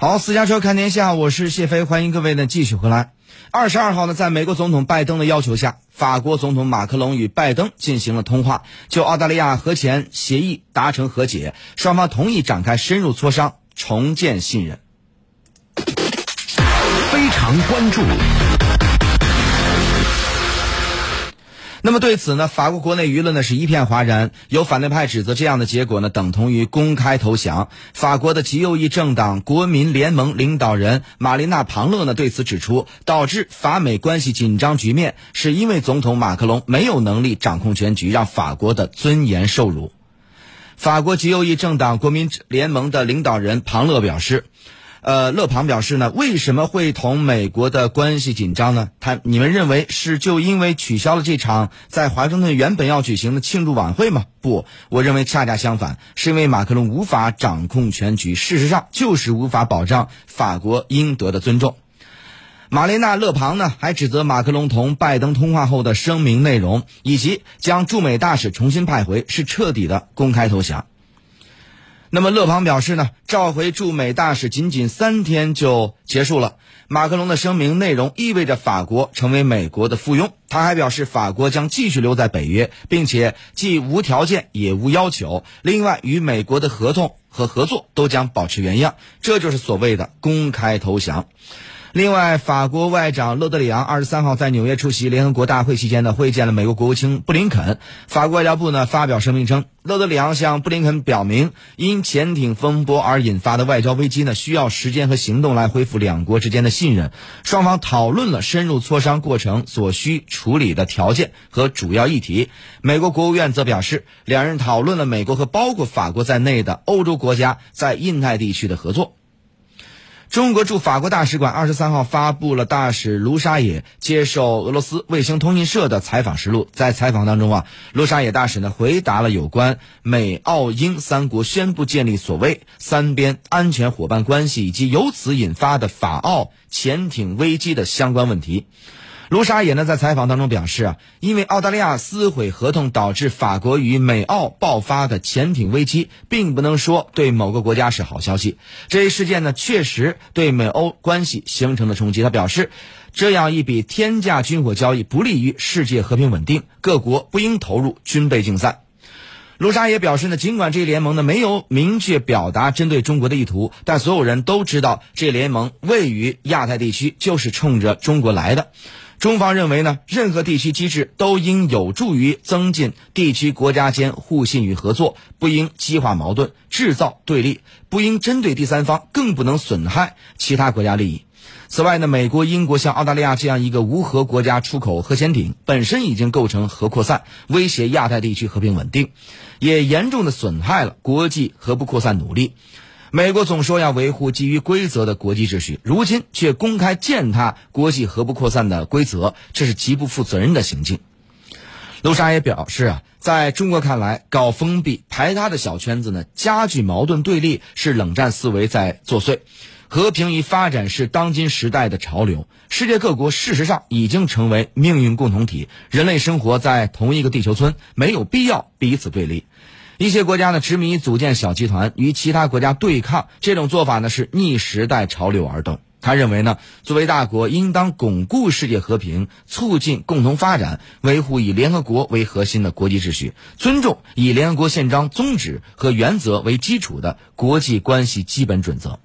好，私家车看天下，我是谢飞，欢迎各位呢继续回来。二十二号呢，在美国总统拜登的要求下，法国总统马克龙与拜登进行了通话，就澳大利亚核前协议达成和解，双方同意展开深入磋商，重建信任。非常关注。那么对此呢，法国国内舆论呢是一片哗然，有反对派指责这样的结果呢等同于公开投降。法国的极右翼政党国民联盟领导人玛丽娜·庞勒呢对此指出，导致法美关系紧张局面，是因为总统马克龙没有能力掌控全局，让法国的尊严受辱。法国极右翼政党国民联盟的领导人庞勒表示。呃，勒庞表示呢，为什么会同美国的关系紧张呢？他你们认为是就因为取消了这场在华盛顿原本要举行的庆祝晚会吗？不，我认为恰恰相反，是因为马克龙无法掌控全局，事实上就是无法保障法国应得的尊重。玛丽娜·勒庞呢，还指责马克龙同拜登通话后的声明内容，以及将驻美大使重新派回，是彻底的公开投降。那么勒庞表示呢，召回驻美大使仅仅三天就结束了。马克龙的声明内容意味着法国成为美国的附庸。他还表示，法国将继续留在北约，并且既无条件也无要求。另外，与美国的合同和合作都将保持原样。这就是所谓的公开投降。另外，法国外长勒德里昂二十三号在纽约出席联合国大会期间呢，会见了美国国务卿布林肯。法国外交部呢发表声明称，勒德里昂向布林肯表明，因潜艇风波而引发的外交危机呢，需要时间和行动来恢复两国之间的信任。双方讨论了深入磋商过程所需处理的条件和主要议题。美国国务院则表示，两人讨论了美国和包括法国在内的欧洲国家在印太地区的合作。中国驻法国大使馆二十三号发布了大使卢沙野接受俄罗斯卫星通讯社的采访实录。在采访当中啊，卢沙野大使呢回答了有关美、澳、英三国宣布建立所谓三边安全伙伴关系以及由此引发的法澳潜艇危机的相关问题。卢沙野呢在采访当中表示啊，因为澳大利亚撕毁合同导致法国与美澳爆发的潜艇危机，并不能说对某个国家是好消息。这一事件呢确实对美欧关系形成了冲击。他表示，这样一笔天价军火交易不利于世界和平稳定，各国不应投入军备竞赛。卢沙也表示呢，尽管这一联盟呢没有明确表达针对中国的意图，但所有人都知道，这联盟位于亚太地区就是冲着中国来的。中方认为呢，任何地区机制都应有助于增进地区国家间互信与合作，不应激化矛盾、制造对立，不应针对第三方，更不能损害其他国家利益。此外呢，美国、英国向澳大利亚这样一个无核国家出口核潜艇，本身已经构成核扩散，威胁亚太地区和平稳定，也严重的损害了国际核不扩散努力。美国总说要维护基于规则的国际秩序，如今却公开践踏国际核不扩散的规则，这是极不负责任的行径。卢沙也表示啊，在中国看来，搞封闭排他的小圈子呢，加剧矛盾对立，是冷战思维在作祟。和平与发展是当今时代的潮流，世界各国事实上已经成为命运共同体，人类生活在同一个地球村，没有必要彼此对立。一些国家呢，执迷组建小集团与其他国家对抗，这种做法呢是逆时代潮流而动。他认为呢，作为大国，应当巩固世界和平，促进共同发展，维护以联合国为核心的国际秩序，尊重以联合国宪章宗旨和原则为基础的国际关系基本准则。